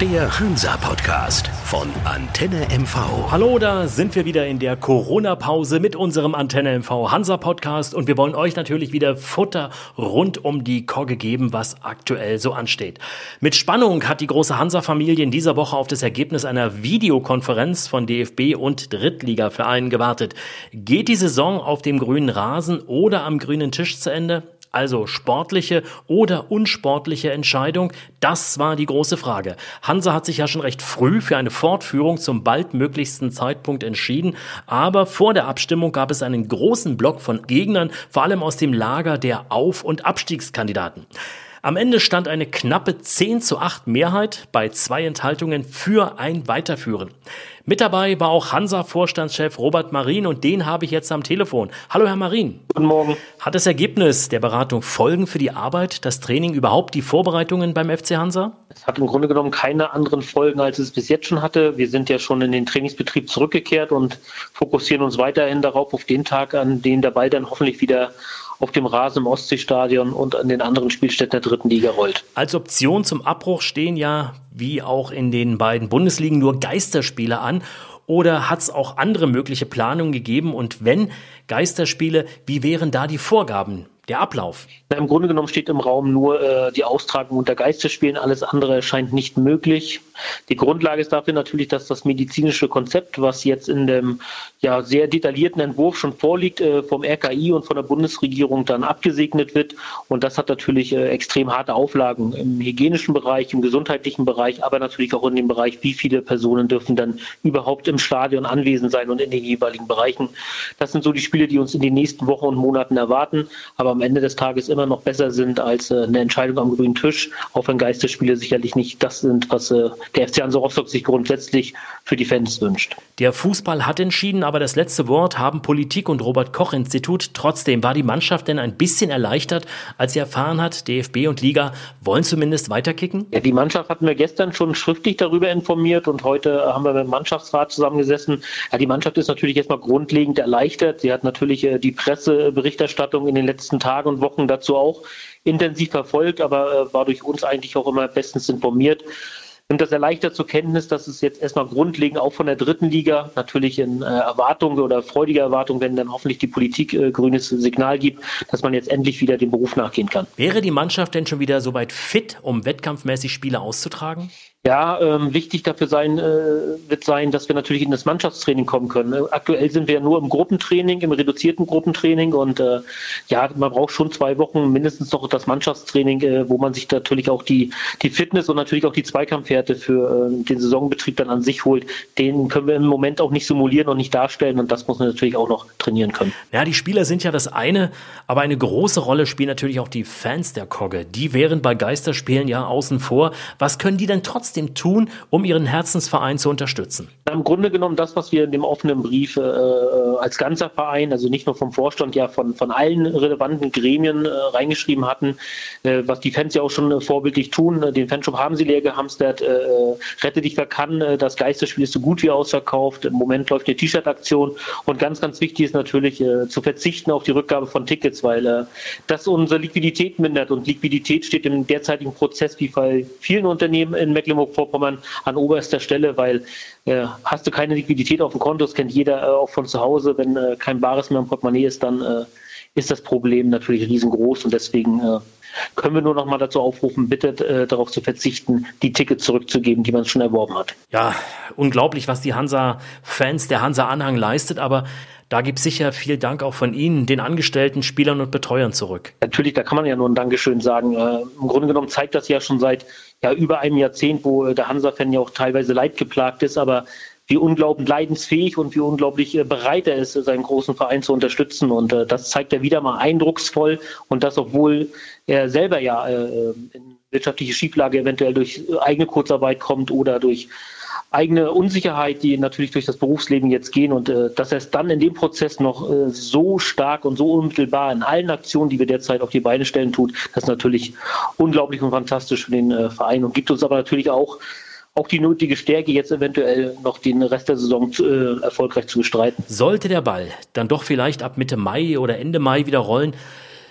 Der Hansa-Podcast von Antenne MV. Hallo, da sind wir wieder in der Corona-Pause mit unserem Antenne MV Hansa-Podcast und wir wollen euch natürlich wieder Futter rund um die Kogge geben, was aktuell so ansteht. Mit Spannung hat die große Hansa-Familie in dieser Woche auf das Ergebnis einer Videokonferenz von DFB und Drittligavereinen gewartet. Geht die Saison auf dem grünen Rasen oder am grünen Tisch zu Ende? Also sportliche oder unsportliche Entscheidung, das war die große Frage. Hansa hat sich ja schon recht früh für eine Fortführung zum baldmöglichsten Zeitpunkt entschieden, aber vor der Abstimmung gab es einen großen Block von Gegnern, vor allem aus dem Lager der Auf- und Abstiegskandidaten. Am Ende stand eine knappe 10 zu 8 Mehrheit bei zwei Enthaltungen für ein Weiterführen. Mit dabei war auch Hansa-Vorstandschef Robert Marin und den habe ich jetzt am Telefon. Hallo Herr Marin. Guten Morgen. Hat das Ergebnis der Beratung Folgen für die Arbeit, das Training, überhaupt die Vorbereitungen beim FC Hansa? Es hat im Grunde genommen keine anderen Folgen, als es bis jetzt schon hatte. Wir sind ja schon in den Trainingsbetrieb zurückgekehrt und fokussieren uns weiterhin darauf, auf den Tag, an dem der Ball dann hoffentlich wieder auf dem Rasen im Ostseestadion und an den anderen Spielstätten der dritten Liga rollt. Als Option zum Abbruch stehen ja, wie auch in den beiden Bundesligen, nur Geisterspiele an. Oder hat es auch andere mögliche Planungen gegeben? Und wenn Geisterspiele, wie wären da die Vorgaben? Der Ablauf? Na, Im Grunde genommen steht im Raum nur äh, die Austragung unter Geisterspielen. Alles andere erscheint nicht möglich. Die Grundlage ist dafür natürlich, dass das medizinische Konzept, was jetzt in dem ja, sehr detaillierten Entwurf schon vorliegt, äh, vom RKI und von der Bundesregierung dann abgesegnet wird. Und das hat natürlich äh, extrem harte Auflagen im hygienischen Bereich, im gesundheitlichen Bereich, aber natürlich auch in dem Bereich, wie viele Personen dürfen dann überhaupt im Stadion anwesend sein und in den jeweiligen Bereichen. Das sind so die Spiele, die uns in den nächsten Wochen und Monaten erwarten. Aber am Ende des Tages immer noch besser sind als äh, eine Entscheidung am grünen Tisch, auch wenn Geisterspiele sicherlich nicht das sind, was äh, der FC Hansa Rostock sich grundsätzlich für die Fans wünscht. Der Fußball hat entschieden, aber das letzte Wort haben Politik und Robert Koch Institut. Trotzdem war die Mannschaft denn ein bisschen erleichtert, als sie erfahren hat, DFB und Liga wollen zumindest weiterkicken? Ja, die Mannschaft hatten wir gestern schon schriftlich darüber informiert und heute haben wir mit dem Mannschaftsrat zusammengesessen. Ja, die Mannschaft ist natürlich erstmal grundlegend erleichtert. Sie hat natürlich äh, die Presseberichterstattung in den letzten Tagen Tagen und Wochen dazu auch intensiv verfolgt, aber äh, war durch uns eigentlich auch immer bestens informiert. Nimmt das erleichtert zur Kenntnis, dass es jetzt erstmal grundlegend auch von der dritten Liga natürlich in äh, Erwartung oder freudiger Erwartung, wenn dann hoffentlich die Politik äh, grünes Signal gibt, dass man jetzt endlich wieder dem Beruf nachgehen kann. Wäre die Mannschaft denn schon wieder soweit fit, um wettkampfmäßig Spiele auszutragen? Ja, ähm, wichtig dafür sein äh, wird sein, dass wir natürlich in das Mannschaftstraining kommen können. Äh, aktuell sind wir ja nur im Gruppentraining, im reduzierten Gruppentraining und äh, ja, man braucht schon zwei Wochen mindestens noch das Mannschaftstraining, äh, wo man sich natürlich auch die die Fitness und natürlich auch die Zweikampfwerte für äh, den Saisonbetrieb dann an sich holt. Den können wir im Moment auch nicht simulieren und nicht darstellen und das muss man natürlich auch noch trainieren können. Ja, die Spieler sind ja das eine, aber eine große Rolle spielen natürlich auch die Fans der Kogge. Die wären bei Geisterspielen ja außen vor. Was können die denn trotzdem trotzdem tun, um ihren Herzensverein zu unterstützen? Im Grunde genommen das, was wir in dem offenen Brief äh, als ganzer Verein, also nicht nur vom Vorstand, ja von, von allen relevanten Gremien äh, reingeschrieben hatten, äh, was die Fans ja auch schon äh, vorbildlich tun. Den Fanshop haben sie leer gehamstert, äh, rette dich wer kann, äh, das Geisterspiel ist so gut wie ausverkauft. Im Moment läuft eine T-Shirt-Aktion und ganz, ganz wichtig ist natürlich zu verzichten auf die Rückgabe von Tickets, weil das unsere Liquidität mindert und Liquidität steht im derzeitigen Prozess wie bei vielen Unternehmen in Mecklenburg Mecklenburg-Vorpommern an oberster Stelle, weil äh, hast du keine Liquidität auf dem Konto, das kennt jeder äh, auch von zu Hause, wenn äh, kein Bares mehr im Portemonnaie ist, dann äh, ist das Problem natürlich riesengroß und deswegen äh, können wir nur noch mal dazu aufrufen, bitte äh, darauf zu verzichten, die Tickets zurückzugeben, die man schon erworben hat. Ja, unglaublich, was die Hansa-Fans, der Hansa-Anhang leistet, aber da gibt es sicher viel Dank auch von Ihnen, den Angestellten, Spielern und Betreuern zurück. Natürlich, da kann man ja nur ein Dankeschön sagen. Äh, Im Grunde genommen zeigt das ja schon seit ja, über einem Jahrzehnt, wo äh, der Hansa-Fan ja auch teilweise leidgeplagt ist, aber wie unglaublich leidensfähig und wie unglaublich äh, bereit er ist, seinen großen Verein zu unterstützen. Und äh, das zeigt er wieder mal eindrucksvoll. Und das, obwohl er selber ja äh, in wirtschaftliche Schieflage eventuell durch eigene Kurzarbeit kommt oder durch eigene Unsicherheit, die natürlich durch das Berufsleben jetzt gehen und äh, dass er es dann in dem Prozess noch äh, so stark und so unmittelbar in allen Aktionen, die wir derzeit auf die Beine stellen, tut, das ist natürlich unglaublich und fantastisch für den äh, Verein und gibt uns aber natürlich auch auch die nötige Stärke, jetzt eventuell noch den Rest der Saison äh, erfolgreich zu bestreiten. Sollte der Ball dann doch vielleicht ab Mitte Mai oder Ende Mai wieder rollen,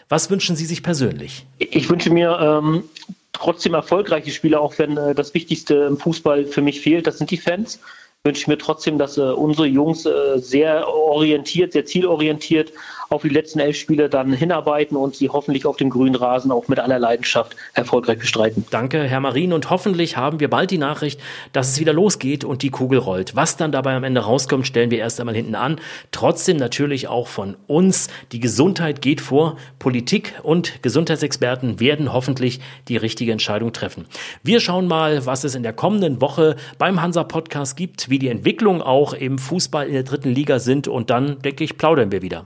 was wünschen Sie sich persönlich? Ich wünsche mir ähm, trotzdem erfolgreiche Spiele, auch wenn äh, das Wichtigste im Fußball für mich fehlt, das sind die Fans wünsche ich mir trotzdem, dass äh, unsere Jungs äh, sehr orientiert, sehr zielorientiert auf die letzten elf Spiele dann hinarbeiten und sie hoffentlich auf dem grünen Rasen auch mit aller Leidenschaft erfolgreich bestreiten. Danke, Herr Marin. Und hoffentlich haben wir bald die Nachricht, dass es wieder losgeht und die Kugel rollt. Was dann dabei am Ende rauskommt, stellen wir erst einmal hinten an. Trotzdem natürlich auch von uns. Die Gesundheit geht vor. Politik und Gesundheitsexperten werden hoffentlich die richtige Entscheidung treffen. Wir schauen mal, was es in der kommenden Woche beim Hansa Podcast gibt wie die Entwicklungen auch im Fußball in der dritten Liga sind und dann, denke ich, plaudern wir wieder.